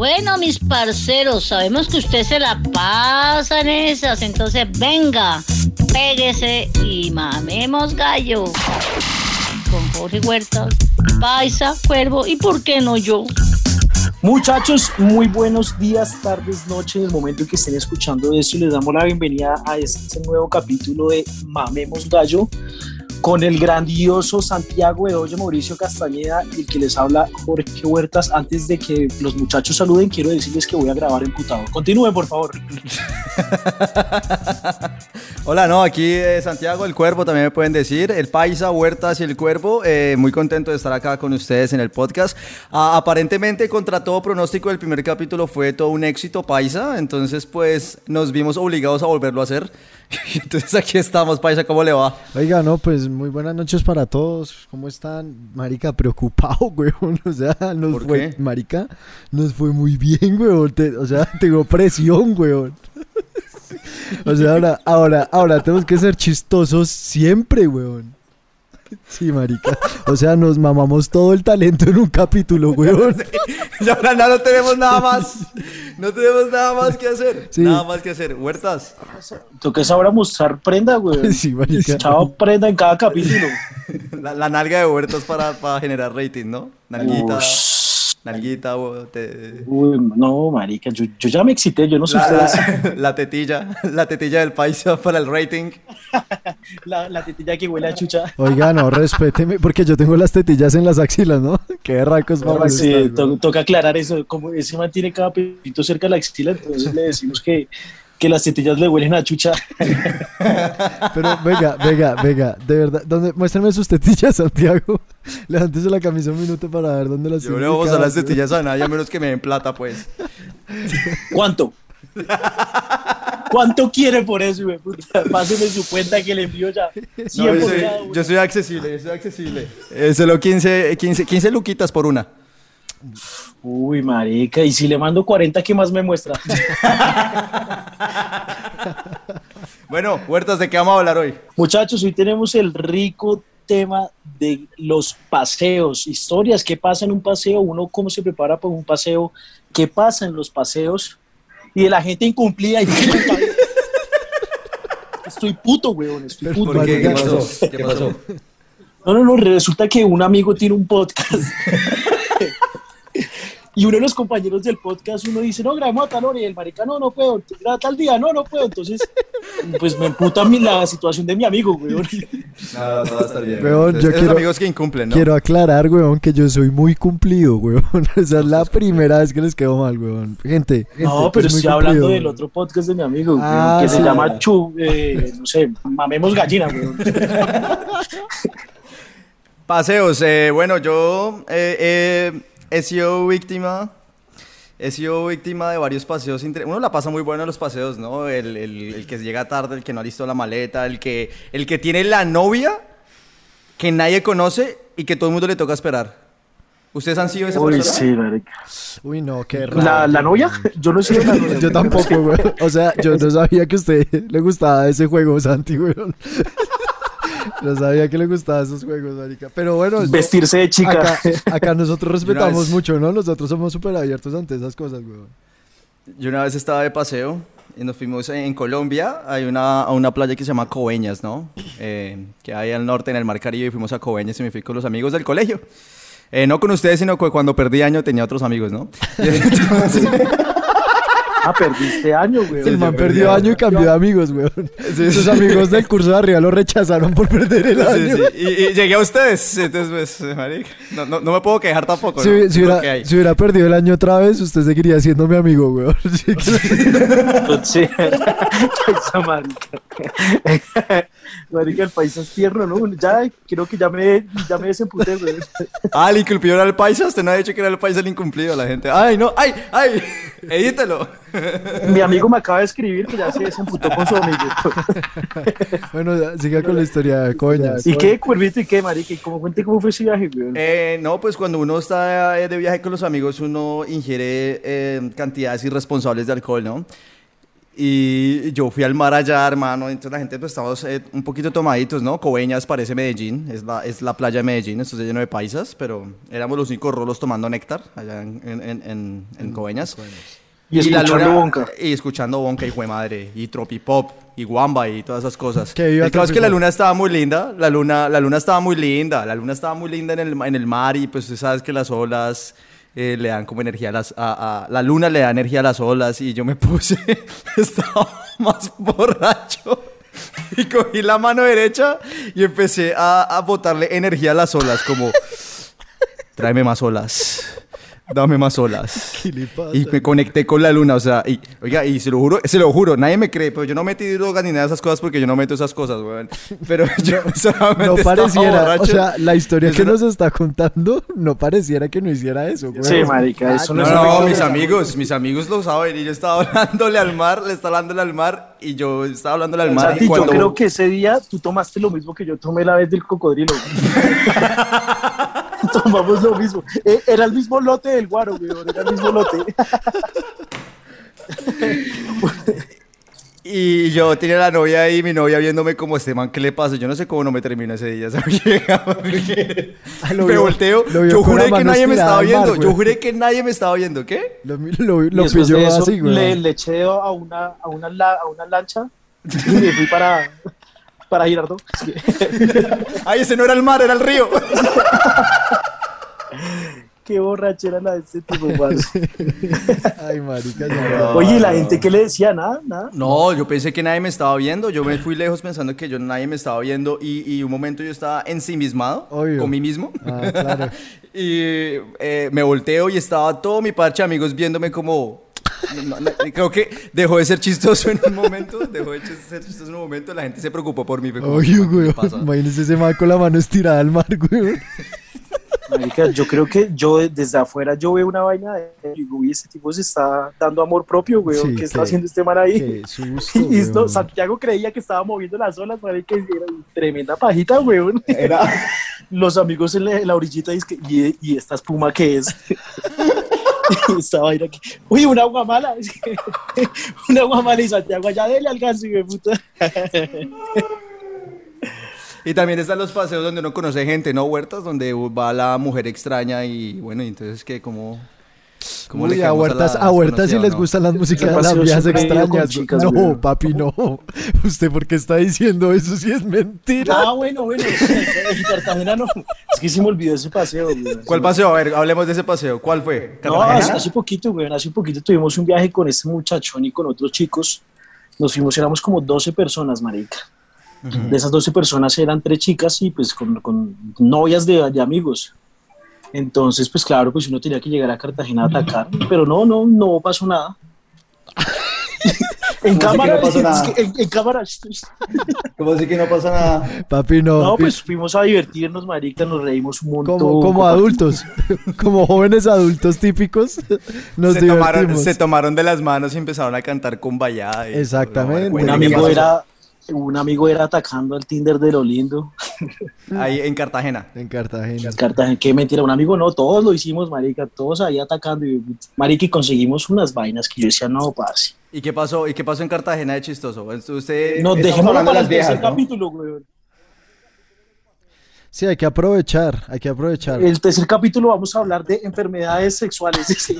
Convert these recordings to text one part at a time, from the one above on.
Bueno, mis parceros, sabemos que usted se la pasa en esas, entonces venga, péguese y mamemos gallo. Con Jorge Huerta, Paisa, Cuervo y por qué no yo. Muchachos, muy buenos días, tardes, noches. En el momento en que estén escuchando esto, les damos la bienvenida a este nuevo capítulo de Mamemos Gallo con el grandioso Santiago Edoyo, Mauricio Castañeda el que les habla Jorge Huertas. Antes de que los muchachos saluden, quiero decirles que voy a grabar emputado. Continúen, por favor. Hola, no, aquí eh, Santiago, el Cuervo también me pueden decir, el Paisa, Huertas y el Cuervo. Eh, muy contento de estar acá con ustedes en el podcast. Ah, aparentemente, contra todo pronóstico, el primer capítulo fue todo un éxito, Paisa. Entonces, pues nos vimos obligados a volverlo a hacer. Entonces aquí estamos, Paisa, ¿cómo le va? Oiga, no, pues muy buenas noches para todos. ¿Cómo están? Marica, preocupado, weón. O sea, nos ¿Por fue, qué? marica, nos fue muy bien, weón. Te- o sea, tengo presión, weón. O sea, ahora, ahora, ahora tenemos que ser chistosos siempre, weón. Sí, marica. O sea, nos mamamos todo el talento en un capítulo, weón. Y ahora no, no tenemos nada más. No tenemos nada más que hacer. Sí. Nada más que hacer. Huertas. Toca ahora mostrar prenda, güey. Sí, marica. Chao, prenda en cada capítulo. La, la nalga de Huertas para, para generar rating, ¿no? Nalguita. Ush. Nalguita, o te- Uy, no, marica, yo, yo ya me excité, yo no sé la, ustedes. la- la tetilla. La tetilla del Paisa para el rating. La, la tetilla que huele a chucha. Oiga, no, respéteme, porque yo tengo las tetillas en las axilas, ¿no? Qué racos para Sí, to- toca aclarar eso. Como ese man tiene cada pepito cerca de la axila, entonces le decimos que, que las tetillas le huelen a chucha. Pero venga, venga, venga, de verdad, ¿dónde? muéstrame sus tetillas, Santiago. Levántese la camisa un minuto para ver dónde las Yo no vamos a ubicadas, las tetillas a nadie a menos que me den plata, pues. ¿Cuánto? ¿Cuánto quiere por eso, güey? Páseme su cuenta que le envío ya. No, 100 yo, por soy, cada uno. yo soy accesible, yo soy accesible. Eh, solo 15, 15, 15 luquitas por una. Uy, marica, y si le mando 40, ¿qué más me muestra? Bueno, Huertas, ¿de qué vamos a hablar hoy? Muchachos, hoy tenemos el rico tema de los paseos, historias, qué pasa en un paseo, uno cómo se prepara para un paseo, qué pasa en los paseos y de la gente incumplida. Y... estoy puto, weón, estoy puto. ¿Por qué? ¿Qué marica. pasó? ¿Qué pasó? No, no, no, resulta que un amigo tiene un podcast. Y uno de los compañeros del podcast, uno dice, no, grabemos a tal hora, y el marica, no, no puedo, graba tal día, no, no puedo. Entonces, pues me emputa a mí la situación de mi amigo, weón. No, todo va a estar bien. Weón, Entonces, yo quiero- amigos que incumplen, ¿no? Quiero aclarar, weón, que yo soy muy cumplido, weón. Esa es la primera vez que les quedo mal, weón. Gente, gente, No, pero estoy hablando del otro podcast de mi amigo, weón, Ah, que se llama Chu, eh, no sé, Mamemos Gallina, weón. Paseos, eh, bueno, yo eh, eh, he sido víctima, he sido víctima de varios paseos. Uno la pasa muy bueno en los paseos, ¿no? El, el- el que llega tarde, el que no ha listo la maleta, el que, el que tiene la novia que nadie conoce y que todo el mundo le toca esperar. ¿Ustedes han sido esa Uy, persona? sí, marica. Uy, no, qué raro. ¿La, la novia? Yo no soy la novia. Yo tampoco, weón. O sea, yo no sabía que a usted le gustaba ese juego, Santi, weón. No sabía que le gustaban esos juegos, marica. Pero bueno, yo- Vestirse de chica. acá, acá nosotros respetamos vez- mucho, ¿no? Nosotros somos súper abiertos ante esas cosas, weón. Yo una vez estaba de paseo y nos fuimos en Colombia, hay una, a una playa que se llama Coveñas, ¿no? Eh, que hay al norte en el Mar Caribe y fuimos a Coveñas y me fui con los amigos del colegio. Eh, no con ustedes, sino que cuando perdí año tenía otros amigos, ¿no? Y entonces- Ah, perdiste año, weón. El man perdió perdí año y cambió de amigos, weón. Sus amigos del curso de arriba lo rechazaron por perder el sí, año. sí. Y, y llegué a ustedes, entonces, pues, marica, no, no, no me puedo quejar tampoco, Si, ¿no? si hubiera, que hay. si hubiera perdido el año otra vez, usted seguiría siendo mi amigo, weón. Sí, Sí. Marica. Marica, el país es tierno, ¿no? Ya, creo que ya me, ya me desemputé, güey. Ah, el incumplido era el paisa, usted no ha dicho que era el paisa el incumplido, la gente. Ay, no, ay, ay, edítelo. Mi amigo me acaba de escribir que ya se desemputó con su amigo. bueno, ya, siga con la historia de coñas. ¿Y qué, Cuervito? ¿Y qué, marica? ¿Y cómo cuente cómo fue ese viaje, güey? Eh, no, pues cuando uno está eh, de viaje con los amigos, uno ingiere eh, cantidades irresponsables de alcohol, ¿no? Y yo fui al mar allá, hermano. Entonces la gente, pues estábamos eh, un poquito tomaditos, ¿no? Coveñas parece Medellín, es la, es la playa de Medellín, esto está lleno de paisas, pero éramos los únicos rolos tomando néctar allá en, en, en, en- en Coveñas. Y la escuchando luna- Bonca. Y escuchando Bonca, hijo de madre. Y Tropipop, y Guamba, y todas esas cosas. Que viva el caso es que la luna estaba muy linda. La luna, la luna estaba muy linda. La luna estaba muy linda en el, en el mar. Y pues tú sabes que las olas eh, le dan como energía a las. a- a- la luna le da energía a las olas. Y yo me puse. estaba más borracho. Y cogí la mano derecha y empecé a, a botarle energía a las olas. Como. Tráeme más olas. Dame más olas. ¿Qué le pasa? Y me conecté con la luna, o sea, y, oiga, y se lo juro, se lo juro, nadie me cree, pero yo no metí drogas ni nada de esas cosas porque yo no meto esas cosas, weón. Pero yo solamente No pareciera, o sea, la historia que no- nos está contando no pareciera que no hiciera eso, güey. Sí, marica, eso no, No, es no, efecto mis amigos, mis amigos lo saben, y yo estaba hablándole al mar, le estaba hablándole al mar, y yo estaba hablándole al mar, y cuando... yo creo que ese día tú tomaste lo mismo que yo tomé la vez del cocodrilo. Tomamos lo mismo. Eh, Era el mismo lote del guaro, güey. Era el mismo lote. Y yo tenía la novia ahí, mi novia viéndome como este man, ¿qué le pasa? Yo no sé cómo no me termina ese día, lo me vio- volteo, yo juré que nadie me estaba mar, viendo, yo juré que nadie me estaba viendo, ¿qué? Lo, lo, pilló así, güey. le, le eché a una, a, una, a una lancha y me fui para, para Girardot. Sí. Ay, ese no era el mar, era el río. Qué borrachera la de este tipo, parce. Ay, marica, ya. Oye, ¿y la gente qué le decía? Nada, nada. No, yo pensé que nadie me estaba viendo. Yo me fui lejos pensando que yo nadie me estaba viendo y, y un momento yo estaba ensimismado Obvio. con mí mismo. Ah, claro. y eh, me volteo y estaba todo mi parche de amigos viéndome como... no, no, creo que dejó de ser chistoso en un momento, dejó de ser chistoso en un momento, la gente se preocupó por mí. fue como, Oye, ¿qué güey. Imagínese ese man con la mano estirada al mar, güey. Marica, yo creo que yo de- desde afuera yo veo una vaina de y digo, uy, este tipo se está dando amor propio, güey. Sí, ¿Qué está qué- haciendo este man ahí? Qué susto, Y esto. Santiago creía que estaba moviendo las olas, marica, y era tremenda pajita, weón. Los amigos en la, en la orillita dicen, ¿y, ¿y esta espuma qué es? y esta vaina que, uy, una agua mala. una agua mala y Santiago allá dele al gas, güey, puta. Y también están los paseos donde uno conoce gente, ¿no? Huertas, donde va la mujer extraña y bueno, y entonces que como... ¿Cómo Uy, a caemos huertas, la a huertas si desconocida, les no? gustan las músicas las vías extrañas. chicas, no, papi, no. ¿Usted por qué está diciendo eso si es mentira? Ah, bueno, bueno. En Cartagena no. Es que se me olvidó ese paseo, güey. ¿Cuál paseo? A ver, hablemos de ese paseo. ¿Cuál fue? No, hace, hace poquito, güey, hace poquito tuvimos un viaje con este muchachón y con otros chicos. Nos fuimos, éramos como 12 personas, marica. De esas 12 personas eran tres chicas y pues con, con novias de, de amigos. Entonces, pues claro, pues uno tenía que llegar a Cartagena a atacar, pero no, no, no pasó nada. en ¿Cómo así que cámara, no pasó es nada? que en, en cámara. ¿Cómo así que no pasa nada? Papi, no. No, pues fuimos a divertirnos, marica, nos reímos un montón. como, como adultos, como jóvenes adultos típicos, nos se, tomaron, divertimos. se tomaron de las manos y empezaron a cantar con vallada. Exactamente. Un amigo ¿qué era, un amigo era atacando al Tinder de lo lindo. Ahí en Cartagena. En Cartagena. Cartagena, qué mentira, un amigo no, todos lo hicimos, marica, todos ahí atacando. Y, marica, y conseguimos unas vainas que yo decía, no, parce. ¿Y qué pasó? ¿Y qué pasó en Cartagena de chistoso? Usted... No, estamos dejémoslo hablando de para las el viejas, tercer ¿no? capítulo, güey. Sí, hay que aprovechar, hay que aprovechar. El tercer capítulo vamos a hablar de enfermedades sexuales.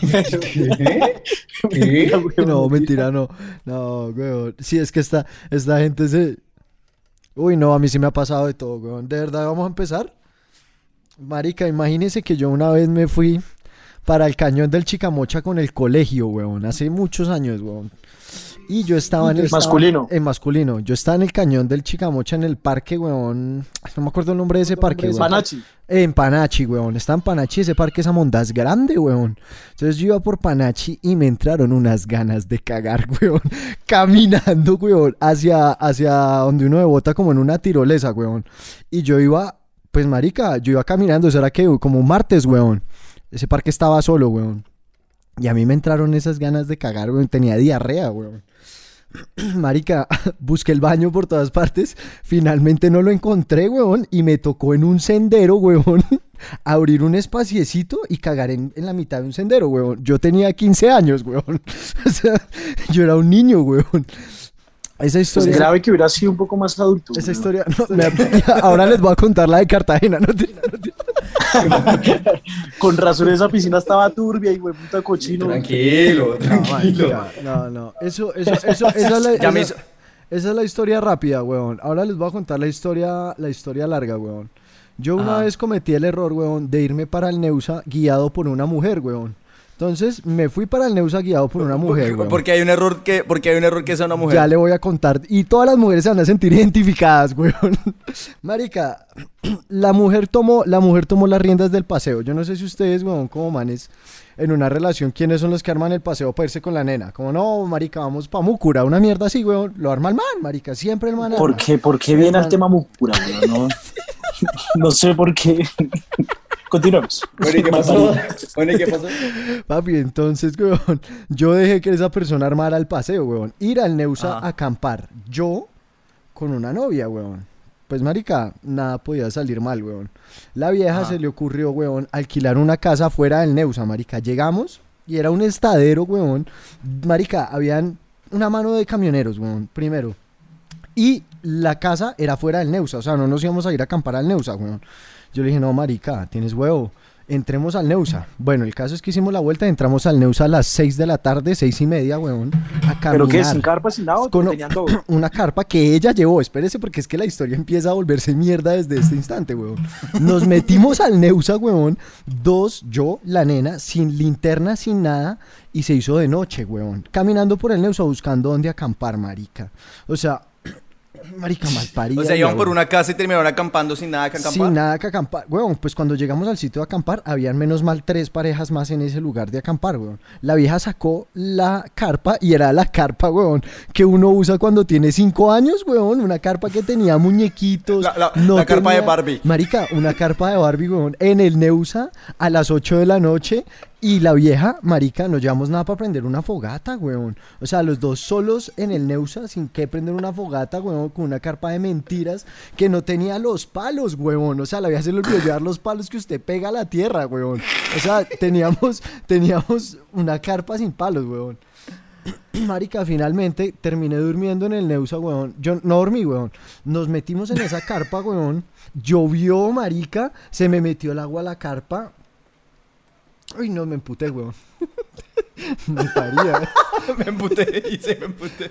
No, mentira, no. No, weón. Sí, es que esta, esta gente se... Uy, no, a mí sí me ha pasado de todo, weón. ¿De verdad vamos a empezar? Marica, imagínese que yo una vez me fui para el cañón del Chicamocha con el colegio, weón. Hace muchos años, weón. Y yo estaba en el... Masculino. En masculino. Yo estaba en el cañón del Chicamocha en el parque, weón. No me acuerdo el nombre de ese parque, weón. Panachi. En Panachi, weón. Está en Panachi, ese parque esa monda es grande, weón. Entonces yo iba por Panachi y me entraron unas ganas de cagar, weón. Caminando, weón, hacia, hacia donde uno bota como en una tirolesa, weón. Y yo iba, pues marica, yo iba caminando, eso era que como un martes, weón. Ese parque estaba solo, weón. Y a mí me entraron esas ganas de cagar, weón. Tenía diarrea, weón. Marica, busqué el baño por todas partes. Finalmente no lo encontré, weón. Y me tocó en un sendero, weón. abrir un espaciecito y cagar en, en la mitad de un sendero, weón. Yo tenía 15 años, weón. O sea, yo era un niño, weón. Esa Pues historia... grave que hubiera sido un poco más adulto. Esa historia... no, me- ahora les voy a contar la de Cartagena. ¿no? Con razón esa piscina estaba turbia y güey, puta cochino. Tranquilo, tranquilo. No, no. Eso, eso, eso, esa es la, Ya me esa- hizo- esa es la historia rápida, weón. Ahora les voy a contar la historia, la historia larga, weón. Yo una Ajá. vez cometí el error, weón, de irme para el Neusa guiado por una mujer, weón. Entonces me fui para el Neusa guiado por una mujer, weón. Porque hay un error que, porque hay un error que es una mujer. Ya le voy a contar. Y todas las mujeres se van a sentir identificadas, weón. Marica, la mujer tomó, la mujer tomó las riendas del paseo. Yo no sé si ustedes, weón, como manes, en una relación, ¿quiénes son los que arman el paseo para irse con la nena? Como no, marica, vamos pa' Múcura, una mierda así, weón. Lo arma el man, marica, siempre el man. ¿Por arma. qué, ¿Por qué viene al tema Mucura, güey? No, no sé por qué. Continuamos. Bueno, ¿y qué pasó? Bueno, ¿y qué pasó? Papi, entonces, weón, yo dejé que esa persona armara el paseo, weón. Ir al Neusa Ajá. a acampar. Yo con una novia, weón. Pues, marica, nada podía salir mal, weón. La vieja Ajá. se le ocurrió, weón, alquilar una casa fuera del Neusa, marica. Llegamos y era un estadero, weón. Marica, habían una mano de camioneros, weón, primero. Y la casa era fuera del Neusa, o sea, no nos íbamos a ir a acampar al Neusa, weón. Yo le dije, no, marica, tienes huevo. Entremos al Neusa. Bueno, el caso es que hicimos la vuelta, entramos al Neusa a las 6 de la tarde, seis y media, weón. A caminar. ¿Pero qué? ¿Sin carpa, sin nada? Con- todo. Una carpa que ella llevó. Espérese, porque es que la historia empieza a volverse mierda desde este instante, weón. Nos metimos al Neusa, weón. Dos, yo, la nena, sin linterna, sin nada. Y se hizo de noche, weón. Caminando por el Neusa buscando dónde acampar, marica. O sea, marica mal parida. O sea, iban por una casa y terminaron acampando sin nada que acampar. Sin nada que acampar. Weón, pues cuando llegamos al sitio de acampar, habían menos mal tres parejas más en ese lugar de acampar, weón. La vieja sacó la carpa y era la carpa, weón, que uno usa cuando tiene cinco años, weón. Una carpa que tenía muñequitos. La- la- no la carpa de Barbie. Marica, una carpa de Barbie, weón, en el Neusa a las 8 de la noche. Y la vieja, marica, no llevamos nada para prender una fogata, weón. O sea, los dos solos en el Neusa, sin que prender una fogata, weón, con una carpa de mentiras que no tenía los palos, weón. O sea, la vieja se le olvidó llevar los palos que usted pega a la tierra, weón. O sea, teníamos, teníamos una carpa sin palos, weón. Marica, finalmente terminé durmiendo en el Neusa, weón. Yo no dormí, weón. Nos metimos en esa carpa, weón. Llovió, marica. Se me metió el agua a la carpa. Uy, no, me emputé, weón. me paría, me emputé y se me emputé.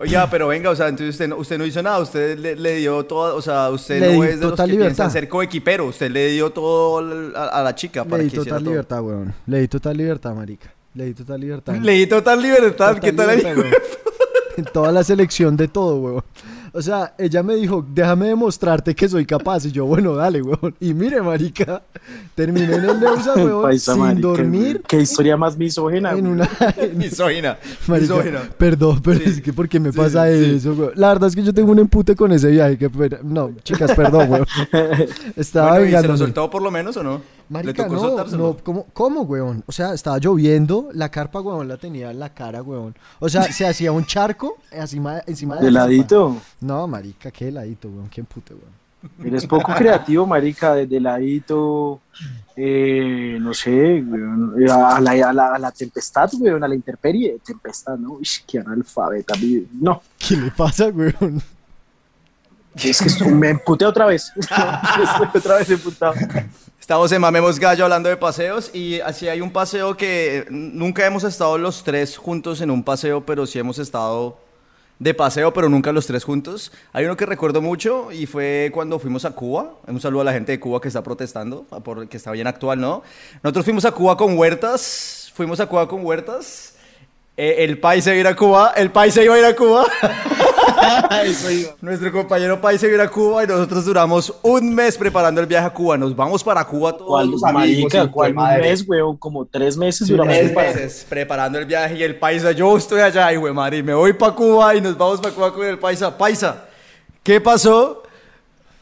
Oiga, pero venga, o sea, entonces usted no, usted no hizo nada, usted le, le dio todo, o sea, usted Le no es de los que libertad. piensan ser coequipero, usted le dio todo a, a la chica para Le di que hiciera total todo. libertad, weón. Le di total libertad, marica. Le di total libertad. Le di total libertad, Total ¿qué tal ahí? libertad. En toda la selección de todo, weón. O sea, ella me dijo, déjame demostrarte que soy capaz. Y yo, bueno, dale, weón. Y mire, marica, terminé en el Neusa, weón, Paisa, sin marica, dormir Qué historia más misógena. en una... en- Misógina, Marica, misógina. perdón, pero Sí. es que ¿por qué me Sí, pasa sí. eso, weón? La verdad es que yo tengo un empute con ese viaje. Que, pero- no, chicas, perdón, weón. Estaba Bueno, ¿y se lo soltó por lo menos o no? Marica, ¿Le tocó no, no, ¿cómo, ¿cómo, weón? O sea, estaba lloviendo, la carpa, weón, la tenía en la cara, weón. O sea, se hacía un charco encima, encima de De la carpa. ladito. No, marica, qué heladito, weón, qué empute, weón. Eres poco creativo, marica, de, de ladito, eh, no sé, weón, eh, a la, a, la, a la tempestad, weón, a la intemperie, tempestad, ¿no? Uy, qué analfabeta, no, ¿Qué le pasa, weón? es que me emputé otra vez, estoy otra vez emputado. Estamos en Mamemos Gallo hablando de paseos y así hay un paseo que nunca hemos estado los tres juntos en un paseo, pero sí hemos estado de paseo, pero nunca los tres juntos. Hay uno que recuerdo mucho y fue cuando fuimos a Cuba. Un saludo a la gente de Cuba que está protestando, por que está bien actual, ¿no? Nosotros fuimos a Cuba con Huertas, fuimos a Cuba con Huertas. Eh, el país se iba a ir a Cuba, el país se iba a ir a Cuba. Eso iba. Nuestro compañero país se iba a ir a Cuba y nosotros duramos un mes preparando el viaje a Cuba. Nos vamos para Cuba todos ¿Cuál, los amigos. marica, cuál madre. mes, weón? Como tres meses Sí, duramos Tres meses preparando el viaje y el paisa, yo estoy allá y güey, madre, me voy para Cuba y nos vamos para Cuba con el paisa. Paisa, ¿qué pasó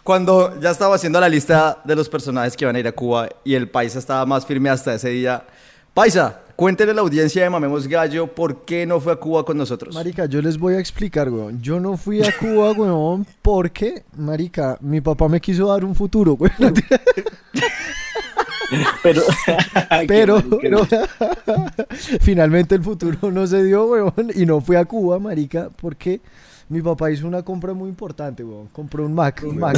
cuando ya estaba haciendo la lista de los personajes que iban a ir a Cuba y el paisa estaba más firme hasta ese día? Paisa, cuéntele a la audiencia de Mamemos Gallo por qué no fue a Cuba con nosotros. Marica, yo les voy a explicar, weón. Yo no fui a Cuba, weón, porque, marica, mi papá me quiso dar un futuro, weón. Pero, Pero, finalmente el futuro no se dio, weón, y no fui a Cuba, marica, porque mi papá hizo una compra muy importante, weón. Compró un Mac, un Mac.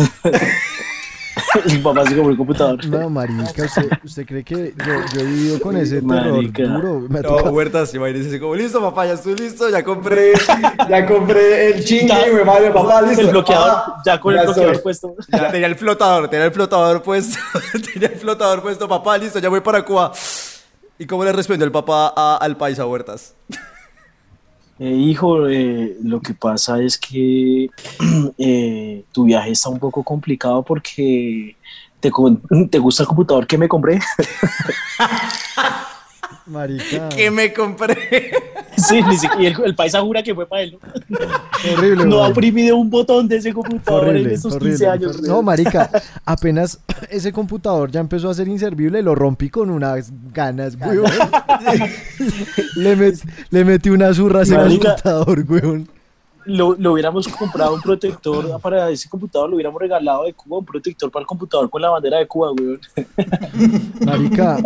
Mi papá se compró el computador. No, marica, ¿usted, usted cree que yo, yo he vivido con ese terror duro? Me No, Huertas, imagínese así como, listo, papá, ya estoy listo, ya compré, ya compré el chingue, Ya, güey, madre, papá, listo. El bloqueador, papá, ya con ya el bloqueador estoy. puesto. Ya tenía el flotador, tenía el flotador puesto, tenía el flotador puesto, papá, listo, ya voy para Cuba. ¿Y cómo le respondió el papá a- al paisa Huertas? Eh, hijo, eh, lo que pasa es que eh, tu viaje está un poco complicado porque te, te gusta el computador que me compré. Marica, ¿Qué me compré? sí, ni siquiera- y el, el paisa jura que fue para él. ¿no? horrible, No ha oprimido un botón de ese computador en Horrible, estos horrible, 15 años. horrible. No, marica, apenas ese computador ya empezó a ser inservible, lo rompí con unas ganas, weón. le, met- le metí una zurra a ese Marica. computador, weón. Lo, lo hubiéramos comprado un protector para ese computador, lo hubiéramos regalado de Cuba, un protector para el computador con la bandera de Cuba, weón. Marica,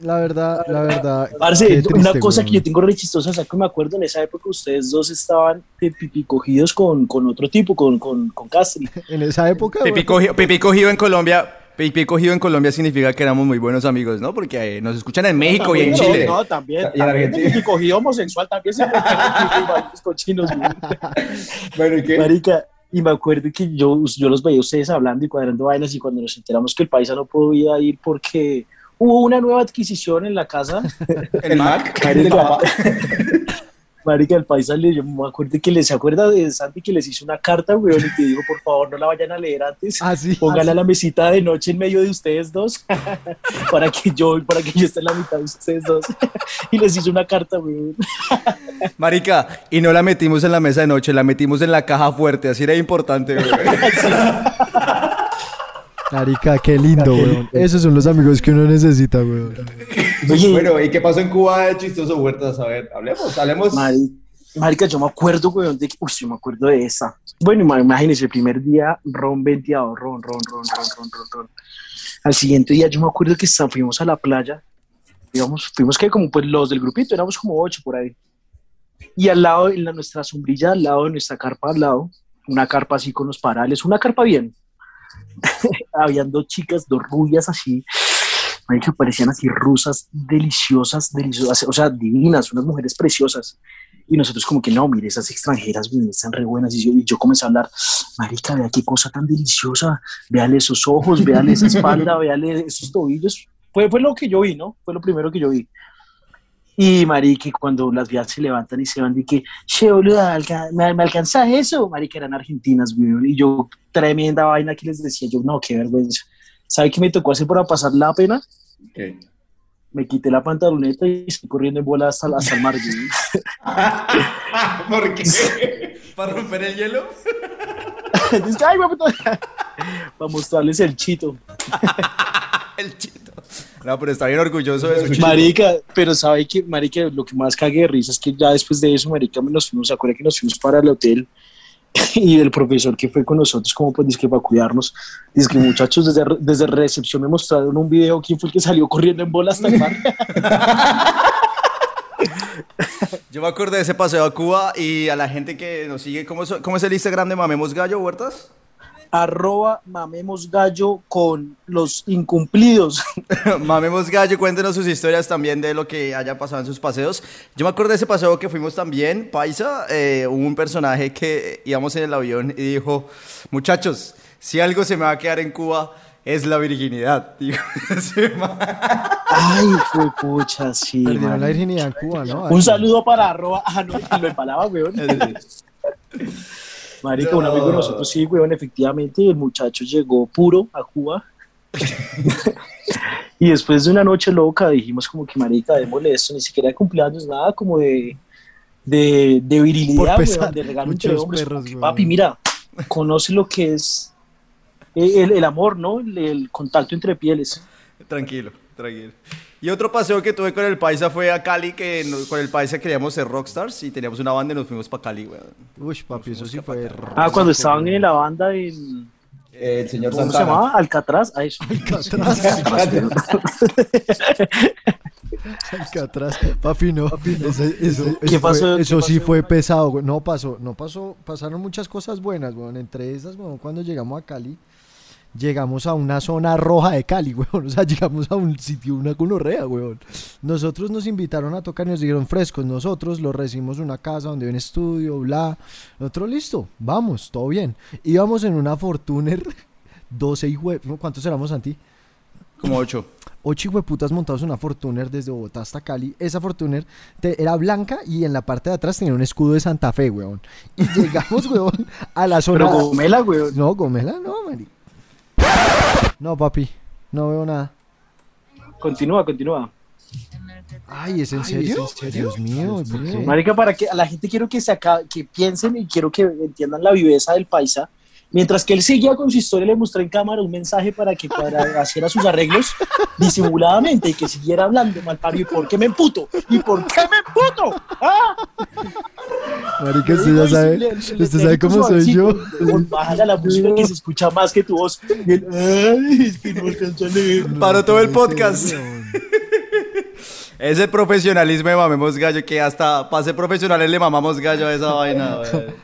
la verdad, la verdad. Parce, una cosa weón. que yo tengo re chistosa, o sea, que me acuerdo en esa época ustedes dos estaban pipi cogidos con, con otro tipo, con, con, con Castri. En esa época, cogido, pipí cogido en Colombia. Pipí cogido en Colombia significa que éramos muy buenos amigos, ¿no? Porque eh, nos escuchan en México y en Chile. No, no, también. Y en también pipi cogido homosexual también se cochinos. Bueno, ¿y qué? Marica, y me acuerdo que yo, yo los veía ustedes hablando y cuadrando vainas y cuando nos enteramos que el paisa no podía ir porque hubo una nueva adquisición en la casa. El Mac. Marica, Marica, el paisa le, yo me acuerdo que les se acuerda de Santi que les hizo una carta, weón, y que dijo, por favor, no la vayan a leer antes. Ah, sí, Pónganla ah, a la mesita de noche en medio de ustedes dos para que yo para que yo esté en la mitad de ustedes dos y les hizo una carta weón. Marica, y no la metimos en la mesa de noche, la metimos en la caja fuerte, así era importante, güey. Marica, qué lindo, weón. Esos son los amigos que uno necesita, weón. Oye, Bueno, ¿y qué pasó en Cuba de chistoso Huertas? A ver, hablemos, hablemos. Mari- Marica, yo me acuerdo, weón, de que, uy, yo me acuerdo de esa. Bueno, ima- imagínense, el primer día, ron venteado, ron, ron, ron, ron, ron, ron, ron. Al siguiente día, yo me acuerdo que fuimos a la playa, íbamos, fuimos que como pues los del grupito, éramos como ocho por ahí. Y al lado, en la, nuestra sombrilla, al lado de nuestra carpa, al lado, una carpa así con los parales, una carpa bien. Habían dos chicas, dos rubias así, marica, parecían así rusas, deliciosas, deliciosas, o sea, divinas, unas mujeres preciosas. Y nosotros como que no, mire, esas extranjeras están re buenas. Y yo, y yo comencé a hablar, marica, vea qué cosa tan deliciosa, véale esos ojos, véale esa espalda, véale esos tobillos. Fue, fue lo que yo vi, ¿no? Fue lo primero que yo vi. Y marica, cuando las vías se levantan y se van, de que, che, boluda, ¿me, me alcanza eso? Marica, eran argentinas. Y yo, tremenda vaina que les decía, yo, no, qué vergüenza. ¿Sabe qué me tocó hacer para pasar la pena? Me quité la pantaloneta y estoy corriendo en bola hasta, hasta el mar. ¿Por qué? ¿Para romper el hielo? Dice, ay, güey, puta". Para mostrarles el chito. El chito. No, pero está bien orgulloso de su chito. Marica, pero sabe que, Marica, lo que más cague de risa es que ya después de eso, Marica, nos fuimos, ¿se acuerda que nos fuimos para el hotel? Y el profesor que fue con nosotros, como pues, dice que para cuidarnos, dice que muchachos, desde, desde recepción me mostraron un video, quién fue el que salió corriendo en bola hasta el mar. Yo me acuerdo de ese paseo a Cuba y a la gente que nos sigue. ¿Cómo, so- cómo es el Instagram de Mamemos Gallo, Huertas? Arroba mamemos gallo con los incumplidos. Mamemos Gallo, cuéntenos sus historias también de lo que haya pasado en sus paseos. Yo me acuerdo de ese paseo que fuimos también, Paisa, eh, hubo un personaje que íbamos en el avión y dijo, muchachos, si algo se me va a quedar en Cuba es la virginidad. Dijo. Ay, fue pucha, sí. La virginidad en Cuba, ¿no? Un saludo para arroba. Ah, no, lo empalaba, weón. Marica, un amigo de nosotros, sí, weón, efectivamente, el muchacho llegó puro a Cuba. y después de una noche loca dijimos como que, marica, démosle esto, ni siquiera de cumpleaños, nada como de, de, virilidad, weón, de regalo entre hombres. perros, que. Papi, mira, conoce lo que es el, el amor, ¿no? El, el contacto entre pieles. Tranquilo, tranquilo. Y otro paseo que tuve con el paisa fue a Cali, que con el paisa queríamos ser rockstars y teníamos una banda y nos fuimos para Cali, weón. Uy, papi, eso sí fue. Ah, cuando estaban en la banda en... El señor ¿Cómo se llamaba? Alcatraz. Eso. Alcatraz, papi, no. Ese- ese- ¿Qué eso pasó? fue- ¿Qué eso sí fue pesado. No pasó, no pasó, pasaron muchas cosas buenas, weón. Entre esas, weón, cuando llegamos a Cali, llegamos a una zona roja de Cali, weón. O sea, llegamos a un sitio, una conorrea, weón. Nosotros nos invitaron a tocar y nos dijeron frescos. Nosotros lo recibimos una casa donde hay un estudio, bla. Nosotros listo, vamos, todo bien. Íbamos en una Fortuner 12 y ¿Cuántos éramos, Santi? Como ocho. ocho hueputas montados en una Fortuner desde Bogotá hasta Cali. Esa Fortuner te- era blanca y en la parte de atrás tenía un escudo de Santa Fe, weón. Y llegamos, weón, a la zona... Pero Gomela, güey. No, Gomela, no, Mari. No, papi, no veo nada. Continúa, continúa. Ay, ¿es en Ay, serio? ¿es en serio? Dios mío, ¿por qué? Marica, para que a la gente quiero que se aca- que piensen y quiero que entiendan la viveza del paisa. Mientras que él seguía con su historia, le mostré en cámara un mensaje para que para haciera sus arreglos disimuladamente y que siguiera hablando mal ¿Y por qué me emputo? ¿Y por qué me emputo? ¡Ah! Marica, usted ya sabe, usted sabe cómo soy yo. Bájale a la música que se escucha más que tu voz. Y él, ay, es que no alcanzo a leer. Paró todo el podcast. Ese profesionalismo de mamemos gallo, que hasta para ser profesionales le mamamos gallo a esa vaina, weón.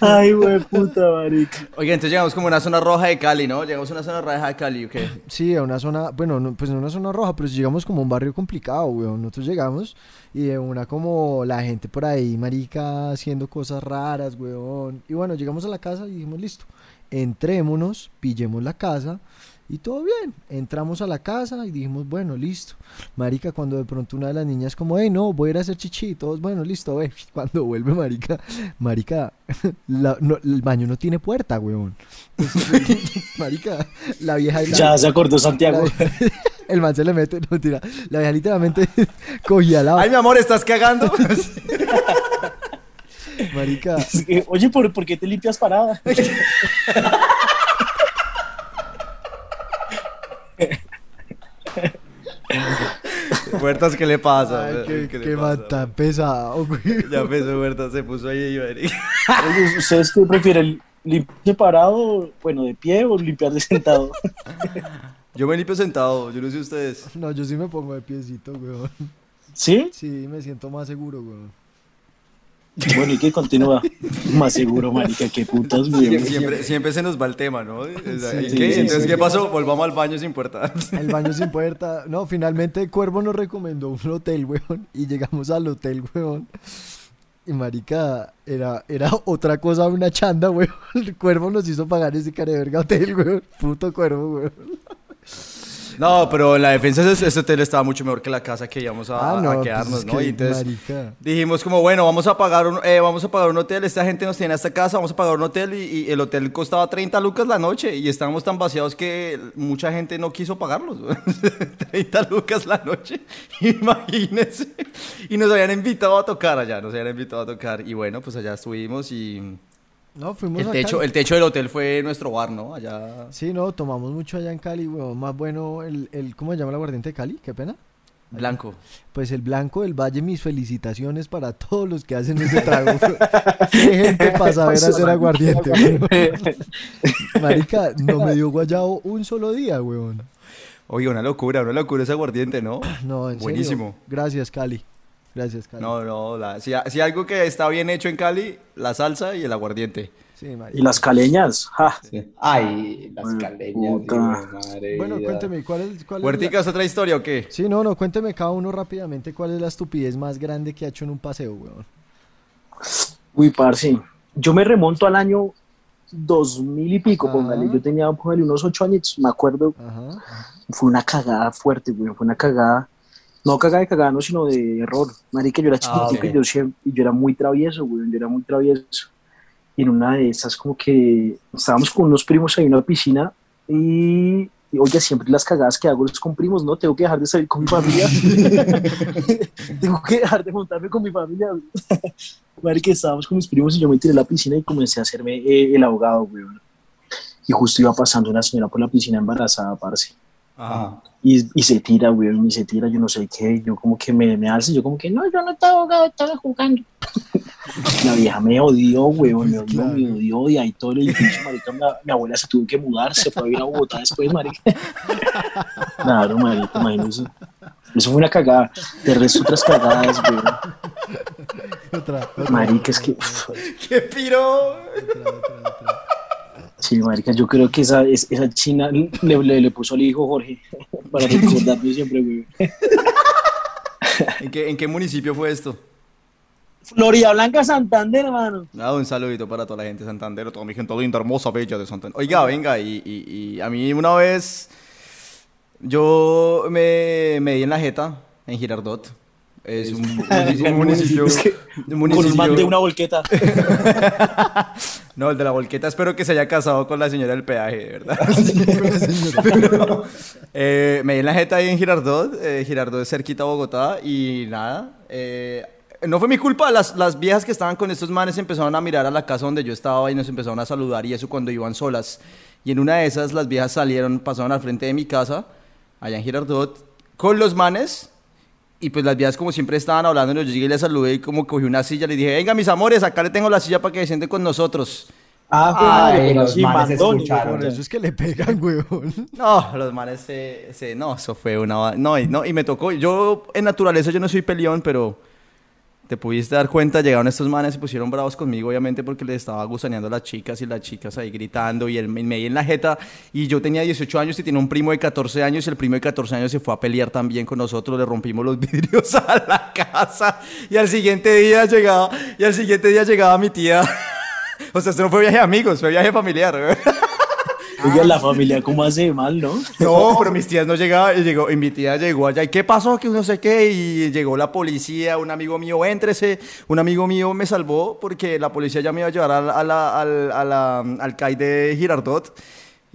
Ay, güey, puta, marica. Oiga, entonces llegamos como a una zona roja de Cali, ¿no? Llegamos a una zona roja de Cali, ¿o qué? Sí, a una zona, bueno, no, pues no una zona roja, pero llegamos como a un barrio complicado, weón. Nosotros llegamos y de una como la gente por ahí, marica, haciendo cosas raras, weón. Y bueno, llegamos a la casa y dijimos, listo, entrémonos, pillemos la casa y todo bien. Entramos a la casa y dijimos, bueno, listo. Marica, cuando de pronto una de las niñas como, hey, no, voy a ir a hacer chichi, y todos, bueno, listo, ve. Cuando vuelve, marica, marica, la- no, el baño no tiene puerta, weón. Entonces, marica, la vieja... la- Ya se acordó Santiago. la- el man se le mete, no tira. La vieja literalmente cogía la Ay, mi amor, ¿estás cagando? marica. Oye, ¿por, ¿por qué te limpias parada? Huertas, ¿qué le pasa? Ay, qué, ¿Qué le qué pasa? man tan pesado, güey. Ya empezó Huertas, se puso ahí, marica. Oye, ¿Ustedes qué prefieren? ¿Limpiarse parado, bueno, de pie o limpiarse sentado? Yo me limpio sentado, yo no sé ustedes. No, yo sí me pongo de piecito, weón. ¿Sí? Sí, me siento más seguro, weón. Bueno, ¿y qué continúa? Más seguro, marica, qué putas, güey. Siempre, siempre se nos va el tema, ¿no? O sea, Sí, ¿y sí, qué? sí, Entonces, sí. ¿qué pasó? Volvamos al baño sin puerta. El baño sin puerta. No, finalmente Cuervo nos recomendó un hotel, weón. Y llegamos al hotel, weón. Y marica, era, era otra cosa, una chanda, weón. El Cuervo nos hizo pagar ese care de verga hotel, weón. Puto Cuervo, weón. No, pero en la defensa ese, ese hotel estaba mucho mejor que la casa que íbamos a, Ah, no, pues quedarnos, es ¿no? que, Y entonces marica. dijimos como, bueno, vamos a pagar un, eh, vamos a pagar un hotel, esta gente nos tiene a esta casa, vamos a pagar un hotel y, y el hotel costaba 30 lucas la noche y estábamos tan vaciados que mucha gente no quiso pagarlos. 30 lucas la noche, imagínense. Y nos habían invitado a tocar allá, nos habían invitado a tocar y bueno, pues allá estuvimos y No, fuimos el a techo, Cali. el techo del hotel fue nuestro bar, ¿no? Allá... Sí, no, tomamos mucho allá en Cali, weón. Más bueno el, el ¿cómo se llama el aguardiente de Cali? Qué pena. Blanco. Pues el blanco del valle, mis felicitaciones para todos los que hacen ese trago. Qué gente para saber hacer aguardiente, weón. Marica, no me dio guayabo un solo día, weón. Oye, una locura, una locura ese aguardiente, ¿no? No, en serio. Buenísimo. Gracias, Cali. Gracias, Cali. No, no, la- si, si algo que está bien hecho en Cali, la salsa y el aguardiente. Sí. Y las caleñas, ja. Sí. Ay, las caleñas. puta. Dios, madre Bueno, cuénteme, ¿cuál es, cuál es la- ¿Huertica es otra historia o qué? Sí, no, no, cuénteme cada uno rápidamente cuál es la estupidez más grande que ha hecho en un paseo, weón. Uy, parce. Yo me remonto al año 2000 y pico, póngale. Yo tenía póngale, unos ocho años, me acuerdo. Ajá. Fue una cagada fuerte, güey. Fue una cagada. No cagada de cagada, no, sino de error. Marica, yo era Ah, chiquitico ok. y yo, siempre, y yo era muy travieso, güey. Yo era muy travieso. Y en una de esas, como que estábamos con unos primos ahí en una piscina y, y, oye, siempre las cagadas que hago es con primos, ¿no? Tengo que dejar de salir con mi familia. Tengo que dejar de montarme con mi familia. Marica, estábamos con mis primos y yo me tiré a la piscina y comencé a hacerme eh, el ahogado, güey. Y justo iba pasando una señora por la piscina embarazada, parce. Ajá. Y, y se tira, weón, y se tira, yo no sé qué, yo como que me, me alzo, yo como que, no, yo no estaba ahogado, estaba jugando. La vieja me odió, weón, me odió, me odió, y ahí todo el edificio, marica, mi, mi abuela se tuvo que mudar, se fue a ir a Bogotá después, marica. Claro, marica, imagínese. Eso fue una cagada, de resto otras cagadas, weón. Otra, otra, Marica, es que, uf, ¡Qué piro! otra, otra, otra. Sí, marica, yo creo que esa, es- esa china le, le, le puso al hijo Jorge, para recordarme siempre, weón. ¿En qué, ¿En qué municipio fue esto? Florida Blanca, Santander, hermano. Ah, un saludito para toda la gente de Santander, toda mi gente linda, hermosa, bella de Santander. Oiga, venga, y, y- y a mí una vez yo me, me di en la jeta en Girardot. Es un, un municipio. Es que un Con un man de una volqueta. No, el de la volqueta, espero que se haya casado con la señora del peaje, de verdad. Pero, eh, me di en la jeta ahí en Girardot. eh, Girardot es cerquita a Bogotá y nada. eh, no fue mi culpa, las, las viejas que estaban con estos manes empezaron a mirar a la casa donde yo estaba y nos empezaron a saludar y eso cuando iban solas. Y en una de esas las viejas salieron, pasaron al frente de mi casa, allá en Girardot, con los manes y pues las viejas como siempre estaban hablando, yo llegué y les saludé y como cogí una silla, les dije, venga mis amores, acá le tengo la silla para que se sienten con nosotros. Ah, Ay, madre, pero los sí, manes escucharon. Por eso es que le pegan, weón. No, los manes se, se- no, eso fue una, no, no, y me tocó, yo en naturaleza yo no soy peleón, pero te pudiste dar cuenta, llegaron estos manes se pusieron bravos conmigo, obviamente, porque les estaba gusaneando a las chicas y las chicas ahí gritando y él me, me di en la jeta y yo tenía 18 años y tenía un primo de 14 años y el primo de 14 años se fue a pelear también con nosotros, le rompimos los vidrios a la casa y al siguiente día llegaba, y al siguiente día llegaba mi tía. O sea, esto no fue viaje de amigos, fue viaje familiar. Oiga, la familia, ¿cómo hace de mal, no? No, pero mis tías no llegaban y llegó, y mi tía llegó allá. ¿Y qué pasó? Que no sé qué. Y llegó la policía, un amigo mío, éntrese. Un amigo mío me salvó porque la policía ya me iba a llevar al, a la- al, a la- al CAI de Girardot.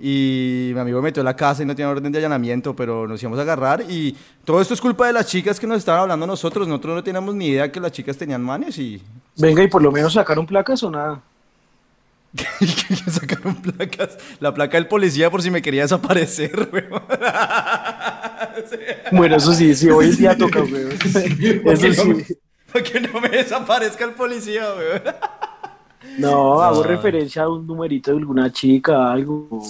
Y mi amigo me metió a la casa y no tenía orden de allanamiento, pero nos íbamos a agarrar. Y todo esto es culpa de las chicas que nos estaban hablando a nosotros. Nosotros no teníamos ni idea que las chicas tenían manes y Venga, y por lo menos sacaron placas o nada. que sacaron placas. La placa del policía por si me quería desaparecer, weón. Bueno, eso sí, sí, hoy en día toca, weón. Eso sí. Para que no me desaparezca el policía, weón. No, hago referencia a un numerito de alguna chica, algo.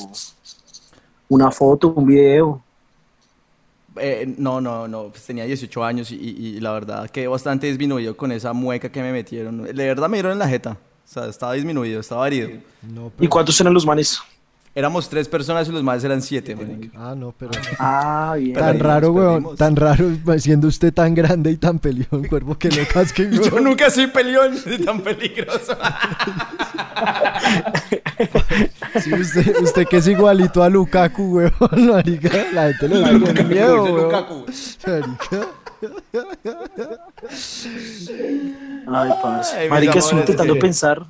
Una foto, un video. Eh, no, no, no, pues tenía 18 años y, y- y la verdad quedé bastante disminuido con esa mueca que me metieron. De verdad me dieron en la jeta. O sea, estaba disminuido, estaba herido. No, ¿Y cuántos eran los manes? Éramos tres personas y los más eran siete, marica. Ah, no, pero... Ah, bien. Tan raro, weón. Tan raro, siendo usted tan grande y tan peleón, cuervo, que le casquen, Yo weón. nunca soy peleón ni tan peligroso. Sí, usted, usted que es igualito a Lukaku, weón, marica. La gente ve con miedo, weón. Lukaku. Marica. Ay, Marica, estoy intentando pensar.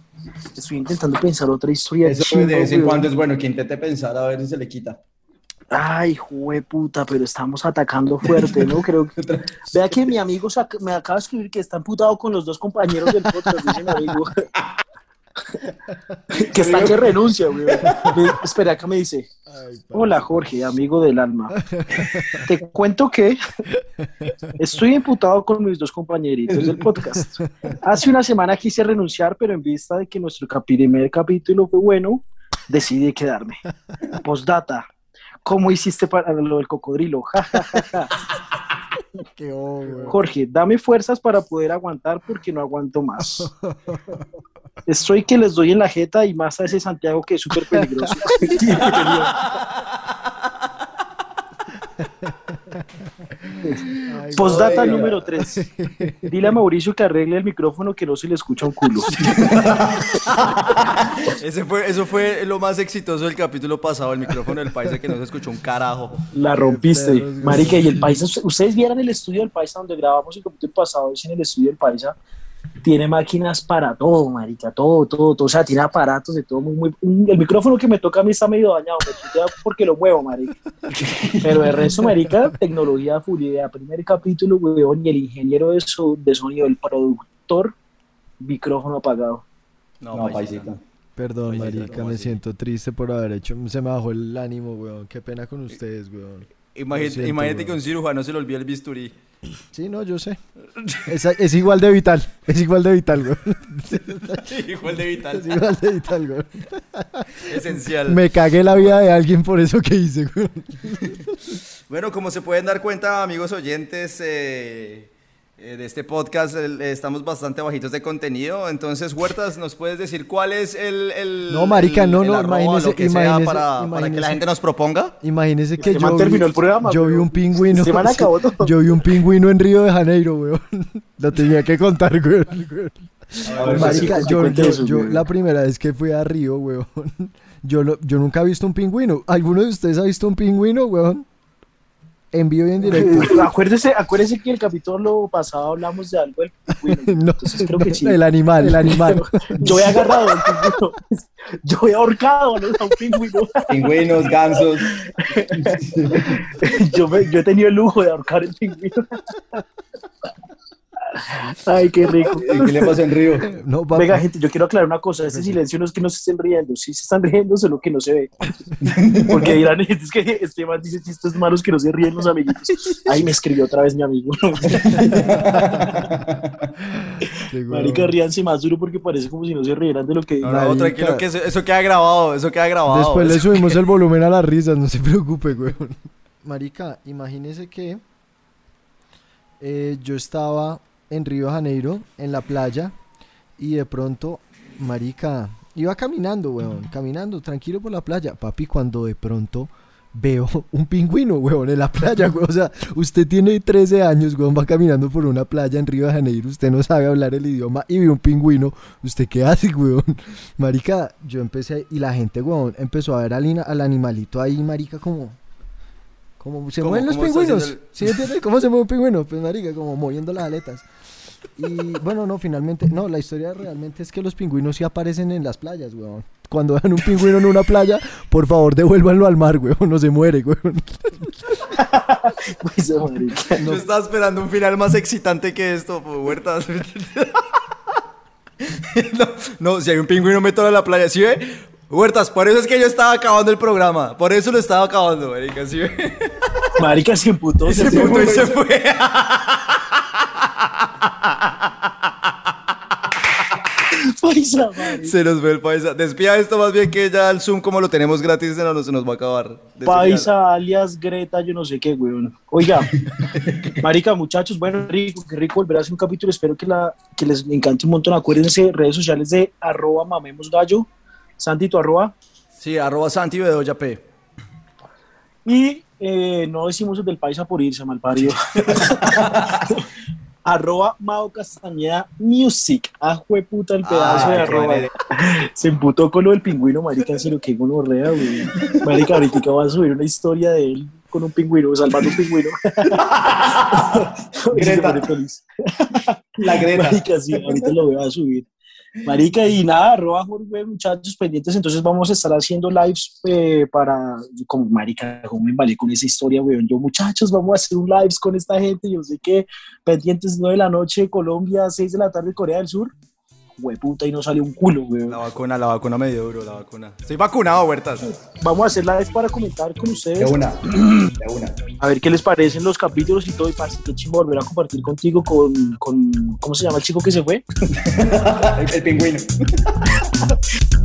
Estoy intentando pensar otra historia. Eso de vez en cuando es bueno que intente pensar a ver si se le quita. Ay, puta, pero estamos atacando fuerte, ¿no? Creo que. Vea que mi amigo me acaba de escribir que está amputado con los dos compañeros del podcast, dice mi amigo. que está que renuncia, güey. Me- Espera, acá me dice. Hola, Jorge, amigo del alma. Te cuento que estoy imputado con mis dos compañeritos del podcast. Hace una semana quise renunciar, pero en vista de que nuestro primer capítulo fue bueno, decidí quedarme. Postdata. ¿Cómo hiciste para lo del cocodrilo? Ja, ja, ja, ja. Qué. Jorge, dame fuerzas para poder aguantar porque no aguanto más. Estoy que les doy en la jeta y más a ese Santiago que es súper peligroso. Ay, Postdata Oiga. número 3. Dile a Mauricio que arregle el micrófono que no se le escucha un culo. Ese fue, eso fue lo más exitoso del capítulo pasado, el micrófono del país que no se escuchó un carajo. La rompiste. Marica, y el paisa, ustedes vieron el estudio del paisa donde grabamos el capítulo pasado, es en el estudio del paisa. Tiene máquinas para todo, marica, todo, todo, todo. O sea, tiene aparatos de todo. Muy, muy, un- el micrófono que me toca a mí está medio dañado, me chutea porque lo muevo, marica. Pero de resto, marica, tecnología full idea. Primer capítulo, weón, y el ingeniero de, so- de sonido, el productor, micrófono apagado. No, No, paisita. Perdón, marica, ¿cómo me así? siento triste por haber hecho. Se me bajó el ánimo, weón. Qué pena con ustedes, weón. Imagínate, Lo siento, imagínate que un cirujano se le olvida el bisturí. Sí, no, yo sé. Es, es igual de vital. Es igual de vital, güey. Igual de Es vital. igual de vital, güey. Esencial. Me cagué la vida de alguien por eso que hice, güey. Bueno, como se pueden dar cuenta, amigos oyentes eh, de este podcast, el- eh, estamos bastante bajitos de contenido. Entonces, Huertas, ¿nos puedes decir cuál es el. el- No, marica, no, el no, arroba, imagínese- lo que sea imagínese- para, para que la gente nos proponga? Imagínese que yo man vi, terminó el programa, yo vi un pingüino. Man acabó todo. Yo vi un pingüino en Río de Janeiro, weón. Lo tenía que contar, weón. Ver, Marica, sí, yo, cuente yo- eso, yo weón. la primera vez que fui a Río, weón, yo, lo- yo nunca he visto un pingüino. ¿Alguno de ustedes ha visto un pingüino, weón? En vivo y en directo. Acuérdese, acuérdese que el capítulo pasado hablamos de algo del pingüino. No, Entonces creo que sí. El animal, el animal. Yo he agarrado al pingüino. Yo he ahorcado ¿no? a un pingüino. Pingüinos, gansos. Yo, me- yo he tenido el lujo de ahorcar el pingüino. Ay, qué rico. ¿Y ¿Qué le pasó en Río? No. Venga, gente, yo quiero aclarar una cosa. Este silencio no es que no se estén riendo. Sí se están riendo, solo que no se ve. Porque dirán, es que este man dice chistes malos que no se ríen los amiguitos. Ay, me escribió otra vez mi amigo. Marica, ríanse más duro porque parece como si no se rieran de lo que No, digo. no, Marica. tranquilo, que eso, eso queda grabado. Eso queda grabado. Después le subimos el volumen a las risas, no se preocupe, weón. Marica, imagínese que eh, yo estaba en Río de Janeiro, en la playa, y de pronto, marica, iba caminando, weón, caminando tranquilo por la playa. Papi, cuando de pronto veo un pingüino, weón, en la playa, weón. O sea, usted tiene 13 años, weón, va caminando por una playa en Río de Janeiro, usted no sabe hablar el idioma y ve un pingüino, ¿usted qué hace, weón? Marica, yo empecé, y la gente, weón, empezó a ver al, animalito ahí, marica, como... Como se ¿Cómo- mueven los pingüinos. el- ¿Sí entiende? ¿Cómo se mueve un pingüino? Pues, marica, como moviendo las aletas. Y bueno, no, finalmente, no, la historia realmente es que los pingüinos sí aparecen en las playas, weón. Cuando vean un pingüino en una playa, por favor devuélvanlo al mar, weón, no se muere, weón. Pues, marica. Yo estaba esperando un final más excitante que esto, Huertas. no, no, si hay un pingüino meto a la playa, ¿sí ve? Huertas, por eso es que yo estaba acabando el programa. Por eso lo estaba acabando, marica, ¿sí ve? Marica se emputó. Y se se puto y se fue. Paisa. Se nos ve el paisa. Despida esto más bien que ya el Zoom, como lo tenemos gratis, se nos, se nos va a acabar. Paisa, alias Greta, yo no sé qué, weón. Oiga, marica, muchachos, bueno, rico, qué rico volver a hacer un capítulo. Espero que, la, que les encante un montón. Acuérdense, redes sociales de arroba mamemos gallo. Santi, tu arroba. Sí, arroba Santi Bedoya P. Y eh, no decimos el del paisa por irse, mal parido. arroba Mao Castañeda Music. Ah, puta el pedazo Ah, de arroba. Se emputó con lo del pingüino, marica, en serio, qué gonorrea, güey. Marica, ahorita voy a subir una historia de él con un pingüino, salvando un pingüino. Se Greta. La Greta. Marica, sí, ahorita lo voy a subir. Marica, y nada, arroba Jorge, muchachos pendientes, entonces vamos a estar haciendo lives eh, para, como marica, como me embalé con esa historia, weón, yo muchachos, vamos a hacer un lives con esta gente, yo sé que pendientes 9 de la noche, Colombia, 6 de la tarde, Corea del Sur, hueputa, y no salió un culo, weón. La vacuna, la vacuna me dio duro, la vacuna. Estoy vacunado, Huertas. Vamos a hacer live para comentar con De ustedes, una. De una. a ver qué les parecen los capítulos y todo, y parce, qué chimbo volver a compartir contigo con, con, ¿cómo se llama el chico que se fue? El, el pingüino.